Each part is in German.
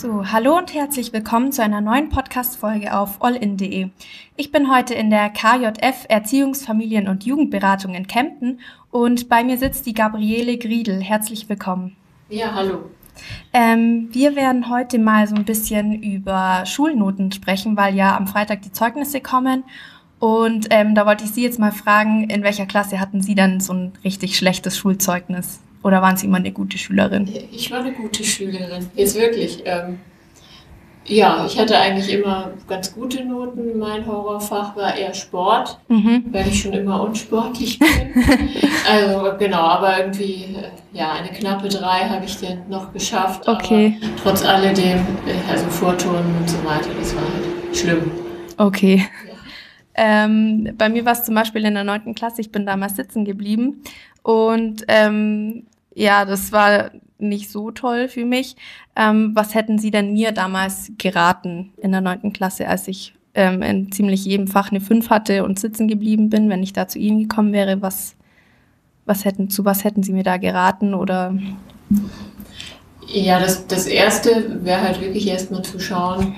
So, hallo und herzlich willkommen zu einer neuen Podcast-Folge auf allin.de. Ich bin heute in der KJF Erziehungs-, Familien- und Jugendberatung in Kempten und bei mir sitzt die Gabriele Griedel. Herzlich willkommen. Ja, hallo. Ähm, wir werden heute mal so ein bisschen über Schulnoten sprechen, weil ja am Freitag die Zeugnisse kommen. Und ähm, da wollte ich Sie jetzt mal fragen, in welcher Klasse hatten Sie dann so ein richtig schlechtes Schulzeugnis? Oder waren Sie immer eine gute Schülerin? Ich war eine gute Schülerin, jetzt wirklich. Ähm, ja, ich hatte eigentlich immer ganz gute Noten. Mein Horrorfach war eher Sport, mhm. weil ich schon immer unsportlich bin. also genau, aber irgendwie, äh, ja, eine knappe drei habe ich dann noch geschafft. Okay. Aber trotz alledem, äh, also Vorturnen und so weiter, das war halt schlimm. Okay. Ähm, bei mir war es zum Beispiel in der neunten Klasse, ich bin damals sitzen geblieben und ähm, ja, das war nicht so toll für mich. Ähm, was hätten Sie denn mir damals geraten in der neunten Klasse, als ich ähm, in ziemlich jedem Fach eine 5 hatte und sitzen geblieben bin, wenn ich da zu Ihnen gekommen wäre? Was, was hätten, zu was hätten Sie mir da geraten oder? Ja, das, das erste wäre halt wirklich erstmal zu schauen,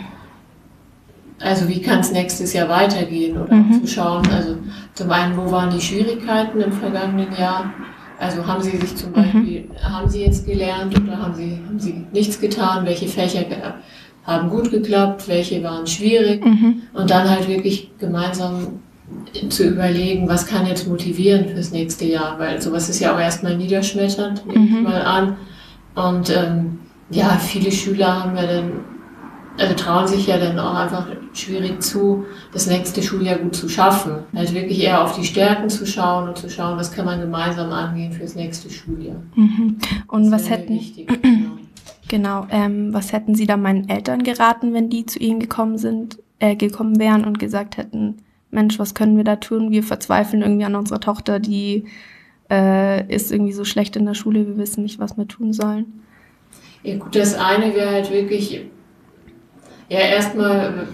also wie kann es nächstes Jahr weitergehen oder mhm. zu schauen, also zum einen, wo waren die Schwierigkeiten im vergangenen Jahr? Also haben Sie sich zum mhm. Beispiel, mhm. haben Sie jetzt gelernt oder haben Sie, haben Sie nichts getan? Welche Fächer haben gut geklappt? Welche waren schwierig? Mhm. Und dann halt wirklich gemeinsam zu überlegen, was kann jetzt motivieren fürs nächste Jahr, weil sowas ist ja auch erstmal niederschmetternd, nehme ich mhm. mal an. Und ähm, ja, viele Schüler haben ja dann also trauen sich ja dann auch einfach schwierig zu, das nächste Schuljahr gut zu schaffen. Halt wirklich eher auf die Stärken zu schauen und zu schauen, was kann man gemeinsam angehen fürs nächste Schuljahr. Mhm. Und was hätten, wichtig, genau, genau ähm, was hätten Sie da meinen Eltern geraten, wenn die zu Ihnen gekommen sind, äh, gekommen wären und gesagt hätten, Mensch, was können wir da tun? Wir verzweifeln irgendwie an unserer Tochter, die äh, ist irgendwie so schlecht in der Schule, wir wissen nicht, was wir tun sollen. Ja gut, das eine wäre halt wirklich ja, erstmal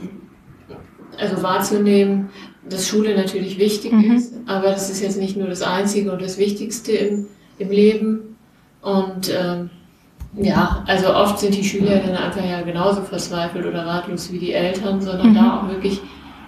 also wahrzunehmen, dass Schule natürlich wichtig mhm. ist, aber das ist jetzt nicht nur das Einzige und das Wichtigste im, im Leben. Und ähm, ja, also oft sind die Schüler dann einfach ja genauso verzweifelt oder ratlos wie die Eltern, sondern mhm. da auch wirklich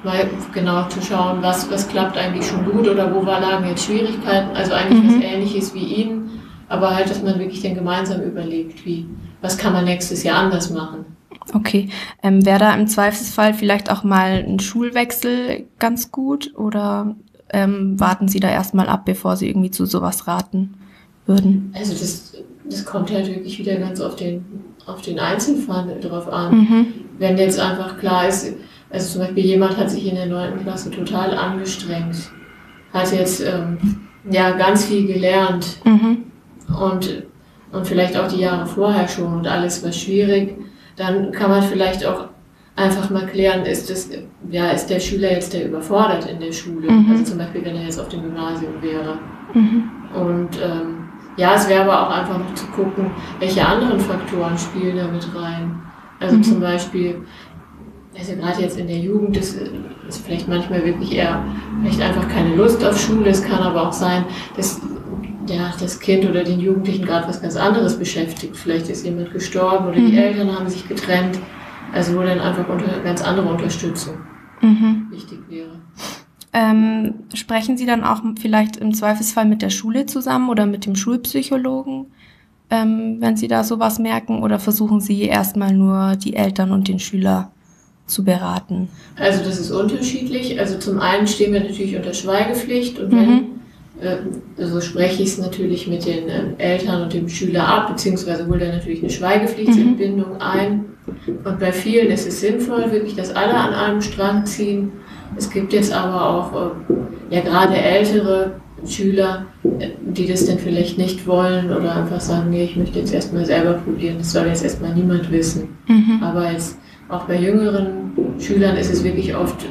mal genau zu schauen, was, was klappt eigentlich schon gut oder wo war, lagen jetzt Schwierigkeiten, also eigentlich mhm. was ähnliches wie ihnen, aber halt, dass man wirklich dann gemeinsam überlegt, wie, was kann man nächstes Jahr anders machen. Okay. Ähm, Wäre da im Zweifelsfall vielleicht auch mal ein Schulwechsel ganz gut oder ähm, warten Sie da erstmal ab, bevor Sie irgendwie zu sowas raten würden? Also das, das kommt halt wirklich wieder ganz auf den, auf den Einzelfall drauf an. Mhm. Wenn jetzt einfach klar ist, also zum Beispiel jemand hat sich in der neunten Klasse total angestrengt, hat jetzt ähm, ja ganz viel gelernt mhm. und, und vielleicht auch die Jahre vorher schon und alles war schwierig dann kann man vielleicht auch einfach mal klären, ist, das, ja, ist der Schüler jetzt der überfordert in der Schule? Mhm. Also zum Beispiel, wenn er jetzt auf dem Gymnasium wäre. Mhm. Und ähm, ja, es wäre aber auch einfach noch zu gucken, welche anderen Faktoren spielen da mit rein. Also mhm. zum Beispiel, also gerade jetzt in der Jugend ist, ist vielleicht manchmal wirklich eher vielleicht einfach keine Lust auf Schule. Es kann aber auch sein, dass ja, das Kind oder den Jugendlichen gerade was ganz anderes beschäftigt. Vielleicht ist jemand gestorben oder mhm. die Eltern haben sich getrennt. Also wo dann einfach unter, ganz andere Unterstützung mhm. wichtig wäre. Ähm, sprechen Sie dann auch vielleicht im Zweifelsfall mit der Schule zusammen oder mit dem Schulpsychologen, ähm, wenn Sie da sowas merken? Oder versuchen Sie erstmal nur die Eltern und den Schüler zu beraten? Also das ist unterschiedlich. Also zum einen stehen wir natürlich unter Schweigepflicht und wenn mhm also spreche ich es natürlich mit den ähm, Eltern und dem Schüler ab, beziehungsweise hole da natürlich eine Schweigepflichtentbindung mhm. ein. Und bei vielen ist es sinnvoll, wirklich, dass alle an einem Strang ziehen. Es gibt jetzt aber auch äh, ja gerade ältere Schüler, äh, die das dann vielleicht nicht wollen oder einfach sagen, nee, ich möchte jetzt erstmal selber probieren, das soll jetzt erstmal niemand wissen. Mhm. Aber jetzt auch bei jüngeren Schülern ist es wirklich oft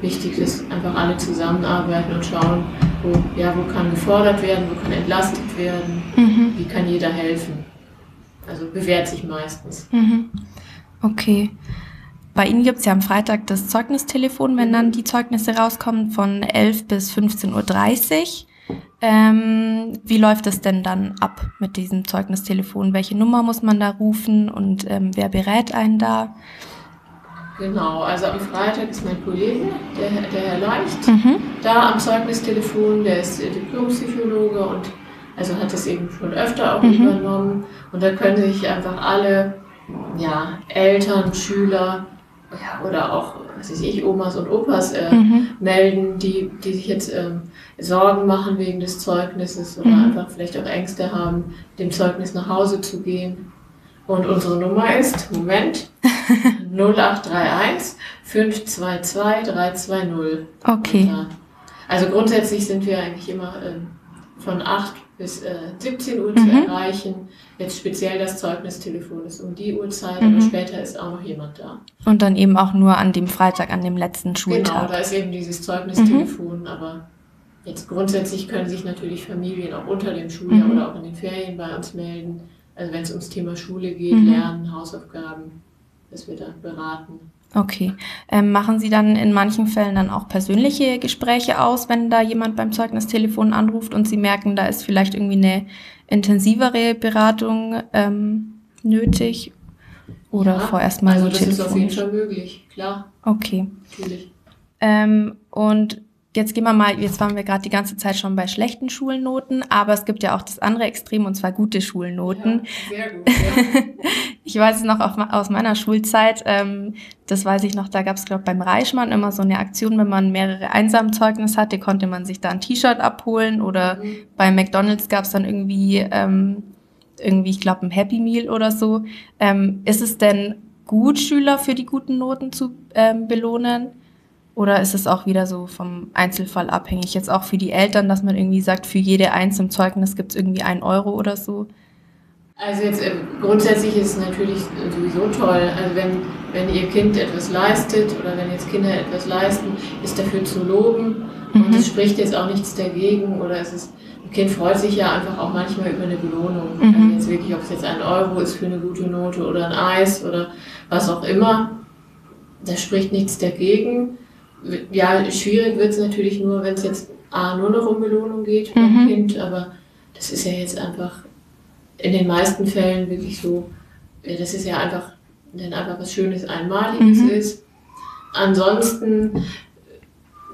wichtig, dass einfach alle zusammenarbeiten und schauen, wo, ja, wo kann gefordert werden, wo kann entlastet werden, mhm. wie kann jeder helfen. Also bewährt sich meistens. Mhm. Okay. Bei Ihnen gibt es ja am Freitag das Zeugnistelefon, wenn dann die Zeugnisse rauskommen, von 11 bis 15.30 Uhr. Ähm, wie läuft es denn dann ab mit diesem Zeugnistelefon? Welche Nummer muss man da rufen und ähm, wer berät einen da? Genau, also am Freitag ist mein Kollege, der, der Herr Leicht, mhm. da am Zeugnistelefon, der ist Diplompsychologe und also hat das eben schon öfter auch mhm. übernommen. Und da können sich einfach alle ja, Eltern, Schüler ja, oder auch, was weiß ich, Omas und Opas äh, mhm. melden, die, die sich jetzt ähm, Sorgen machen wegen des Zeugnisses oder mhm. einfach vielleicht auch Ängste haben, dem Zeugnis nach Hause zu gehen. Und unsere Nummer ist, Moment, 0831 522 320. Okay. Also grundsätzlich sind wir eigentlich immer ähm, von 8 bis äh, 17 Uhr mhm. zu erreichen. Jetzt speziell das Zeugnistelefon ist um die Uhrzeit, mhm. aber später ist auch noch jemand da. Und dann eben auch nur an dem Freitag, an dem letzten Schultag. Genau, da ist eben dieses Zeugnistelefon, mhm. aber jetzt grundsätzlich können sich natürlich Familien auch unter dem Schuljahr mhm. oder auch in den Ferien bei uns melden. Also wenn es ums Thema Schule geht, mhm. Lernen, Hausaufgaben, dass wir da beraten. Okay. Ähm, machen Sie dann in manchen Fällen dann auch persönliche Gespräche aus, wenn da jemand beim Zeugnistelefon anruft und Sie merken, da ist vielleicht irgendwie eine intensivere Beratung ähm, nötig? Oder ja, vorerst mal also so das ist auf jeden Fall möglich, klar. Okay. Natürlich. Ähm, und Jetzt gehen wir mal, jetzt waren wir gerade die ganze Zeit schon bei schlechten Schulnoten, aber es gibt ja auch das andere Extrem und zwar gute Schulnoten. Ja, sehr gut. Gut. ich weiß es noch aus meiner Schulzeit, ähm, das weiß ich noch, da gab es, glaube beim Reichmann immer so eine Aktion, wenn man mehrere Einsamzeugnis hatte, konnte man sich da ein T-Shirt abholen oder mhm. bei McDonalds gab es dann irgendwie, ähm, irgendwie, ich glaube, ein Happy Meal oder so. Ähm, ist es denn gut, Schüler für die guten Noten zu ähm, belohnen? Oder ist es auch wieder so vom Einzelfall abhängig? Jetzt auch für die Eltern, dass man irgendwie sagt, für jede Eins im Zeugnis gibt es irgendwie ein Euro oder so? Also jetzt äh, grundsätzlich ist es natürlich sowieso toll. Also wenn, wenn ihr Kind etwas leistet oder wenn jetzt Kinder etwas leisten, ist dafür zu loben. Mhm. Und es spricht jetzt auch nichts dagegen oder es ist, ein Kind freut sich ja einfach auch manchmal über eine Belohnung. Mhm. Also jetzt wirklich, ob es jetzt ein Euro ist für eine gute Note oder ein Eis oder was auch immer, da spricht nichts dagegen ja, schwierig wird es natürlich nur, wenn es jetzt A, nur noch um Belohnung geht beim mhm. Kind, aber das ist ja jetzt einfach in den meisten Fällen wirklich so, ja, das ist ja einfach, dann einfach was Schönes, Einmaliges mhm. ist. Ansonsten,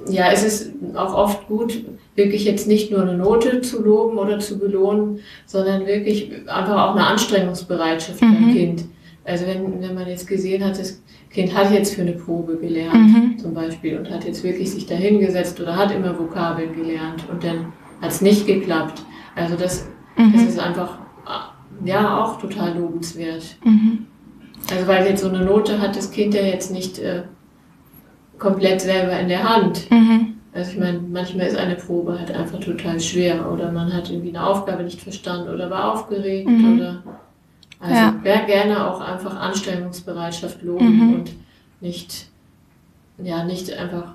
ja, es ist auch oft gut, wirklich jetzt nicht nur eine Note zu loben oder zu belohnen, sondern wirklich einfach auch eine Anstrengungsbereitschaft mhm. beim Kind. Also wenn, wenn man jetzt gesehen hat, das Kind hat jetzt für eine Probe gelernt, mhm. zum Beispiel, und hat jetzt wirklich sich dahingesetzt oder hat immer Vokabeln gelernt und dann hat es nicht geklappt. Also das, mhm. das ist einfach ja auch total lobenswert. Mhm. Also weil jetzt so eine Note hat das Kind ja jetzt nicht äh, komplett selber in der Hand. Mhm. Also ich meine, manchmal ist eine Probe halt einfach total schwer oder man hat irgendwie eine Aufgabe nicht verstanden oder war aufgeregt mhm. oder also ja. gerne auch einfach Anstellungsbereitschaft loben mhm. und nicht, ja, nicht einfach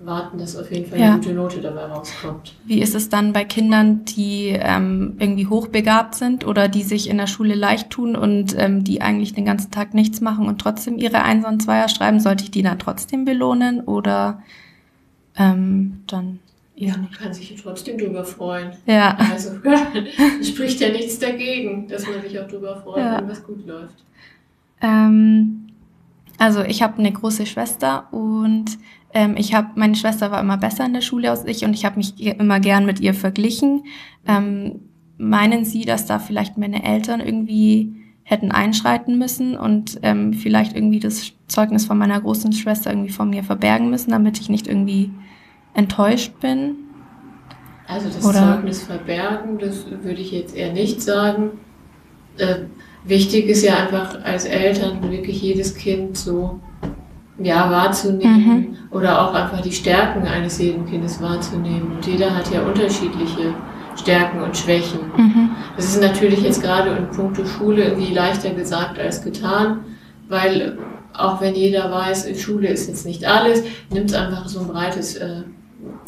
warten, dass auf jeden Fall ja. eine gute Note dabei rauskommt. Wie ist es dann bei Kindern, die ähm, irgendwie hochbegabt sind oder die sich in der Schule leicht tun und ähm, die eigentlich den ganzen Tag nichts machen und trotzdem ihre Einser und Zweier schreiben? Sollte ich die dann trotzdem belohnen oder ähm, dann ja, man kann sich trotzdem drüber freuen. Ja. Also spricht ja nichts dagegen, dass man sich auch drüber freut, ja. wenn was gut läuft. Ähm, also ich habe eine große Schwester und ähm, ich habe meine Schwester war immer besser in der Schule als ich und ich habe mich immer gern mit ihr verglichen. Ähm, meinen Sie, dass da vielleicht meine Eltern irgendwie hätten einschreiten müssen und ähm, vielleicht irgendwie das Zeugnis von meiner großen Schwester irgendwie von mir verbergen müssen, damit ich nicht irgendwie enttäuscht bin? Also das Oder? Zeugnis verbergen, das würde ich jetzt eher nicht sagen. Äh, wichtig ist ja einfach als Eltern wirklich jedes Kind so ja, wahrzunehmen mhm. oder auch einfach die Stärken eines jeden Kindes wahrzunehmen. Und jeder hat ja unterschiedliche Stärken und Schwächen. Mhm. Das ist natürlich jetzt gerade in puncto Schule irgendwie leichter gesagt als getan, weil auch wenn jeder weiß, Schule ist jetzt nicht alles, nimmt es einfach so ein breites äh,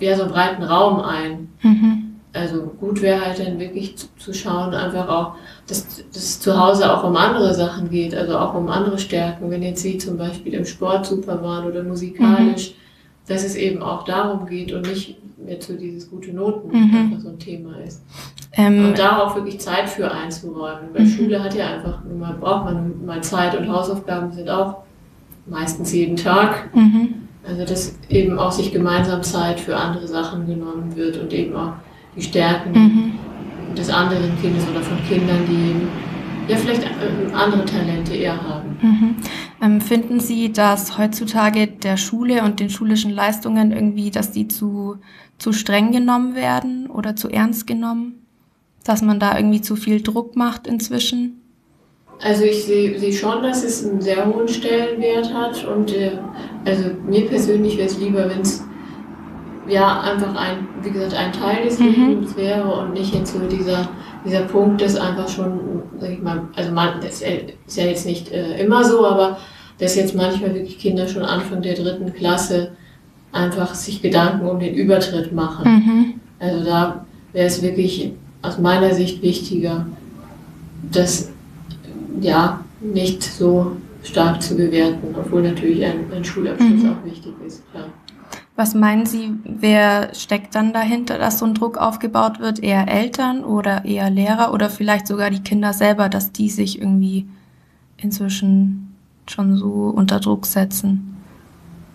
ja, so einen breiten Raum ein. Mhm. Also gut wäre halt dann wirklich zu, zu schauen, einfach auch, dass, dass es zu Hause auch um andere Sachen geht, also auch um andere Stärken. Wenn jetzt Sie zum Beispiel im Sport super waren oder musikalisch, mhm. dass es eben auch darum geht und nicht jetzt so dieses gute Noten mhm. einfach so ein Thema ist. Ähm, und da auch wirklich Zeit für einzuräumen. Weil mhm. Schule hat ja einfach, man braucht man mal Zeit und Hausaufgaben sind auch meistens jeden Tag. Mhm. Also dass eben auch sich gemeinsam Zeit für andere Sachen genommen wird und eben auch die Stärken mhm. des anderen Kindes oder von Kindern, die ja vielleicht äh, andere Talente eher haben. Mhm. Ähm, finden Sie, dass heutzutage der Schule und den schulischen Leistungen irgendwie, dass die zu, zu streng genommen werden oder zu ernst genommen? Dass man da irgendwie zu viel Druck macht inzwischen? Also ich sehe seh schon, dass es einen sehr hohen Stellenwert hat und äh, also mir persönlich wäre es lieber, wenn es ja einfach ein, wie gesagt, ein Teil des mhm. Lebens wäre und nicht jetzt so dieser, dieser Punkt, das einfach schon, sag ich mal, also man, das ist ja jetzt nicht äh, immer so, aber dass jetzt manchmal wirklich Kinder schon Anfang der dritten Klasse einfach sich Gedanken um den Übertritt machen. Mhm. Also da wäre es wirklich aus meiner Sicht wichtiger, dass ja, nicht so stark zu bewerten, obwohl natürlich ein, ein Schulabschluss mhm. auch wichtig ist, klar. Was meinen Sie, wer steckt dann dahinter, dass so ein Druck aufgebaut wird? Eher Eltern oder eher Lehrer oder vielleicht sogar die Kinder selber, dass die sich irgendwie inzwischen schon so unter Druck setzen?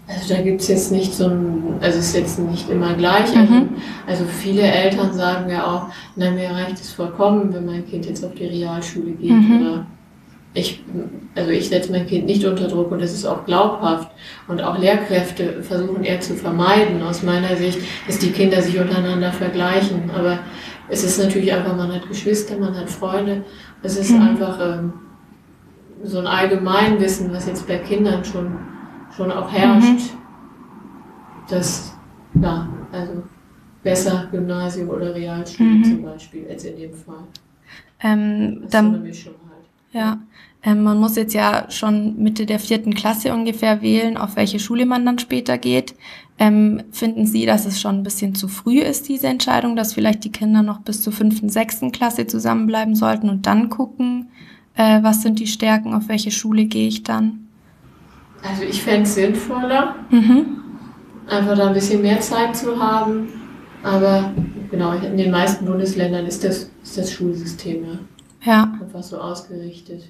Also da gibt es jetzt nicht so ein, also es ist jetzt nicht immer gleich. Also, mhm. Also, viele Eltern sagen ja auch, na mir reicht es vollkommen, wenn mein Kind jetzt auf die Realschule geht mhm. oder ich, also ich setze mein Kind nicht unter Druck und das ist auch glaubhaft. Und auch Lehrkräfte versuchen eher zu vermeiden, aus meiner Sicht, dass die Kinder sich untereinander vergleichen. Aber es ist natürlich einfach, man hat Geschwister, man hat Freunde. Es ist mhm. einfach ähm, so ein Allgemeinwissen, was jetzt bei Kindern schon, schon auch herrscht. Mhm. Das, ja, also besser Gymnasium oder Realschule mhm. zum Beispiel, als in dem Fall. Ähm, das dann, ist so eine Mischung halt. Ja, ähm, man muss jetzt ja schon Mitte der vierten Klasse ungefähr wählen, auf welche Schule man dann später geht. Ähm, finden Sie, dass es schon ein bisschen zu früh ist, diese Entscheidung, dass vielleicht die Kinder noch bis zur fünften, sechsten Klasse zusammenbleiben sollten und dann gucken, äh, was sind die Stärken, auf welche Schule gehe ich dann? Also ich fände es sinnvoller, mhm. einfach da ein bisschen mehr Zeit zu haben. Aber genau, in den meisten Bundesländern ist das, ist das Schulsystem ja, ja. einfach so ausgerichtet.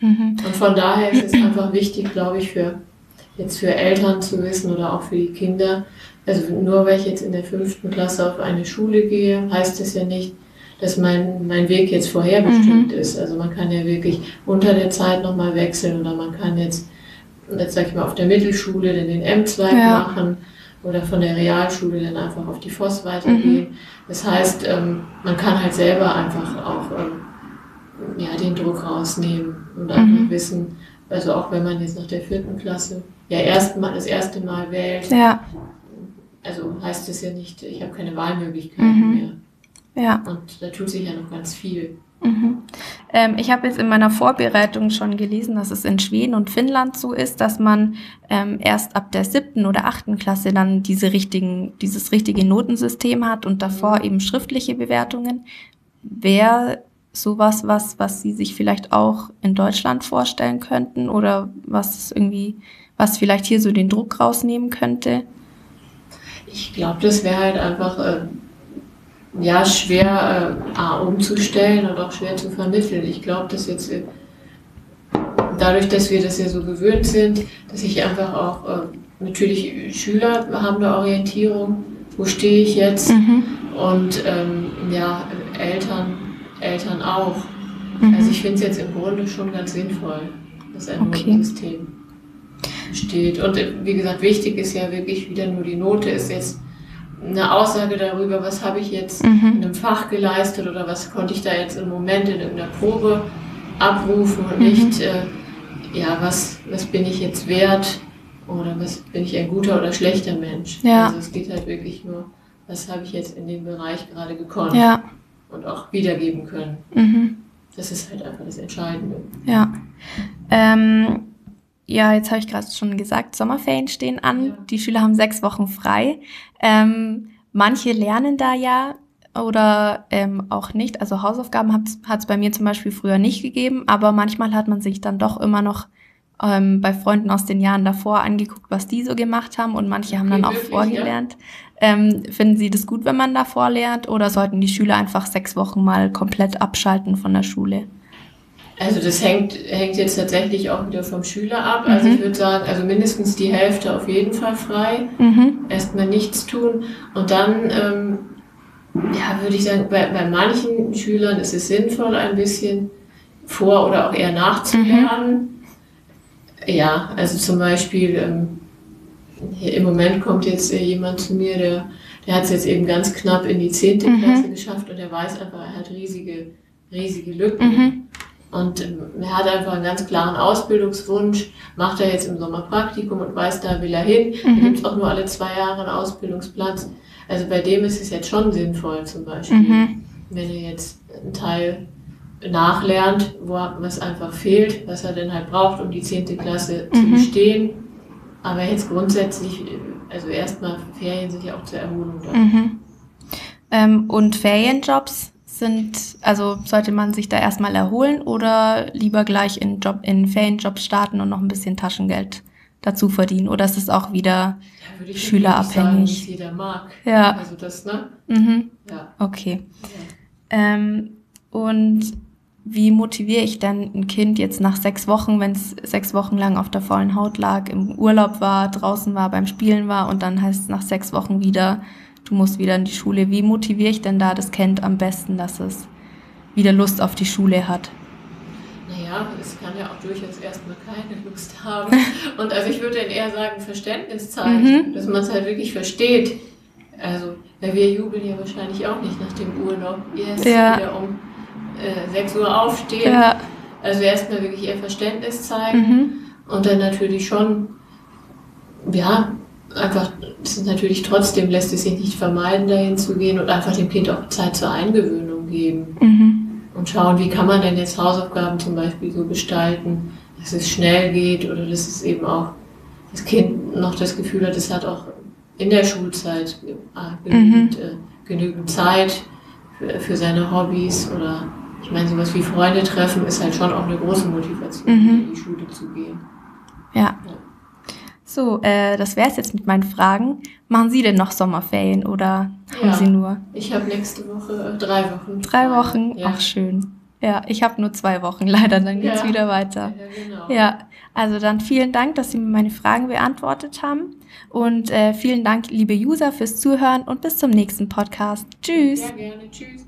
Mhm. Und von daher ist es einfach wichtig, glaube ich, für jetzt für Eltern zu wissen oder auch für die Kinder. Also nur weil ich jetzt in der fünften Klasse auf eine Schule gehe, heißt das ja nicht, dass mein, mein Weg jetzt vorherbestimmt mhm. ist. Also man kann ja wirklich unter der Zeit nochmal wechseln oder man kann jetzt, jetzt sag ich mal, auf der Mittelschule dann den M-Zweig ja. machen oder von der Realschule dann einfach auf die Voss weitergehen. Mhm. Das heißt, ähm, man kann halt selber einfach auch ähm, ja, den Druck rausnehmen und einfach mhm. wissen, also auch wenn man jetzt nach der vierten Klasse ja erst mal, das erste Mal wählt, ja. also heißt das ja nicht, ich habe keine Wahlmöglichkeiten mhm. mehr. Ja. Und da tut sich ja noch ganz viel. Mhm. Ähm, ich habe jetzt in meiner Vorbereitung schon gelesen, dass es in Schweden und Finnland so ist, dass man ähm, erst ab der siebten oder achten Klasse dann diese richtigen, dieses richtige Notensystem hat und davor mhm. eben schriftliche Bewertungen. Wäre sowas was, was Sie sich vielleicht auch in Deutschland vorstellen könnten oder was irgendwie, was vielleicht hier so den Druck rausnehmen könnte? Ich glaube, das wäre halt einfach äh, ja schwer äh, umzustellen und auch schwer zu vermitteln. Ich glaube, dass jetzt äh, dadurch, dass wir das ja so gewöhnt sind, dass ich einfach auch äh, natürlich Schüler haben eine Orientierung, wo stehe ich jetzt mhm. und ähm, ja Eltern Eltern auch. Mhm. Also ich finde es jetzt im Grunde schon ganz sinnvoll, dass ein okay. Notensystem steht. Und äh, wie gesagt, wichtig ist ja wirklich wieder nur die Note ist jetzt eine Aussage darüber, was habe ich jetzt mhm. in einem Fach geleistet oder was konnte ich da jetzt im Moment in irgendeiner Probe abrufen und mhm. nicht, äh, ja, was, was bin ich jetzt wert oder was bin ich ein guter oder schlechter Mensch. Ja. Also es geht halt wirklich nur, was habe ich jetzt in dem Bereich gerade gekonnt. Ja und auch wiedergeben können. Mhm. Das ist halt einfach das Entscheidende. Ja. Ähm, ja, jetzt habe ich gerade schon gesagt, Sommerferien stehen an. Ja. Die Schüler haben sechs Wochen frei. Ähm, manche lernen da ja oder ähm, auch nicht. Also Hausaufgaben hat es bei mir zum Beispiel früher nicht gegeben, aber manchmal hat man sich dann doch immer noch ähm, bei Freunden aus den Jahren davor angeguckt, was die so gemacht haben und manche haben dann auch wirklich, vorgelernt. Ja? Ähm, finden Sie das gut, wenn man davor lernt oder sollten die Schüler einfach sechs Wochen mal komplett abschalten von der Schule? Also das hängt, hängt jetzt tatsächlich auch wieder vom Schüler ab. Also mhm. ich würde sagen, also mindestens die Hälfte auf jeden Fall frei. Mhm. Erstmal nichts tun. Und dann, ähm, ja, würde ich sagen, bei, bei manchen Schülern ist es sinnvoll, ein bisschen vor- oder auch eher nachzulernen. Mhm. Ja, also zum Beispiel, ähm, im Moment kommt jetzt äh, jemand zu mir, der, der hat es jetzt eben ganz knapp in die zehnte mhm. Klasse geschafft und er weiß einfach, er hat riesige, riesige Lücken. Mhm. Und ähm, er hat einfach einen ganz klaren Ausbildungswunsch, macht er jetzt im Sommer Praktikum und weiß, da will er hin. Mhm. Da gibt es auch nur alle zwei Jahre einen Ausbildungsplatz. Also bei dem ist es jetzt schon sinnvoll, zum Beispiel, mhm. wenn er jetzt einen Teil nachlernt, wo was einfach fehlt, was er denn halt braucht, um die zehnte Klasse mhm. zu bestehen. Aber jetzt grundsätzlich, also erstmal Ferien sind ja auch zur Erholung da. Mhm. Ähm, und Ferienjobs sind, also sollte man sich da erstmal erholen oder lieber gleich in Job, in Ferienjobs starten und noch ein bisschen Taschengeld dazu verdienen? Oder ist es auch wieder ja, schülerabhängig? Sagen, jeder mag. Ja. Also das, ne? Mhm. Ja. Okay. Ja. Ähm, und wie motiviere ich denn ein Kind jetzt nach sechs Wochen, wenn es sechs Wochen lang auf der faulen Haut lag, im Urlaub war, draußen war, beim Spielen war und dann heißt es nach sechs Wochen wieder, du musst wieder in die Schule. Wie motiviere ich denn da das Kind am besten, dass es wieder Lust auf die Schule hat? Naja, es kann ja auch durchaus erstmal keine Lust haben. Und also ich würde eher sagen, Verständnis zeigen, mhm. dass man es halt wirklich versteht. Also, weil wir jubeln ja wahrscheinlich auch nicht nach dem Urlaub. Erst ja. wieder um äh, 6 Uhr aufstehen. Ja. Also erstmal wirklich eher Verständnis zeigen. Mhm. Und dann natürlich schon, ja, einfach, es ist natürlich trotzdem lässt es sich nicht vermeiden, dahin zu gehen und einfach dem Kind auch Zeit zur Eingewöhnung geben. Mhm. Und schauen, wie kann man denn jetzt Hausaufgaben zum Beispiel so gestalten, dass es schnell geht oder dass es eben auch das Kind noch das Gefühl hat, es hat auch in der Schulzeit äh, genügend, mhm. äh, genügend Zeit für, für, seine Hobbys oder ich meine, sowas wie Freunde treffen ist halt schon auch eine große Motivation, mhm. in die Schule zu gehen. Ja. ja. So, äh, das wäre es jetzt mit meinen Fragen. Machen Sie denn noch Sommerferien oder ja, haben Sie nur? Ich habe nächste Woche äh, drei Wochen. Drei Wochen? Ja. Ach, schön. Ja, ich habe nur zwei Wochen leider, dann geht's ja. wieder weiter. Ja, genau. Ja, also dann vielen Dank, dass Sie mir meine Fragen beantwortet haben. Und äh, vielen Dank, liebe User, fürs Zuhören und bis zum nächsten Podcast. Tschüss. Ja, gerne. Tschüss.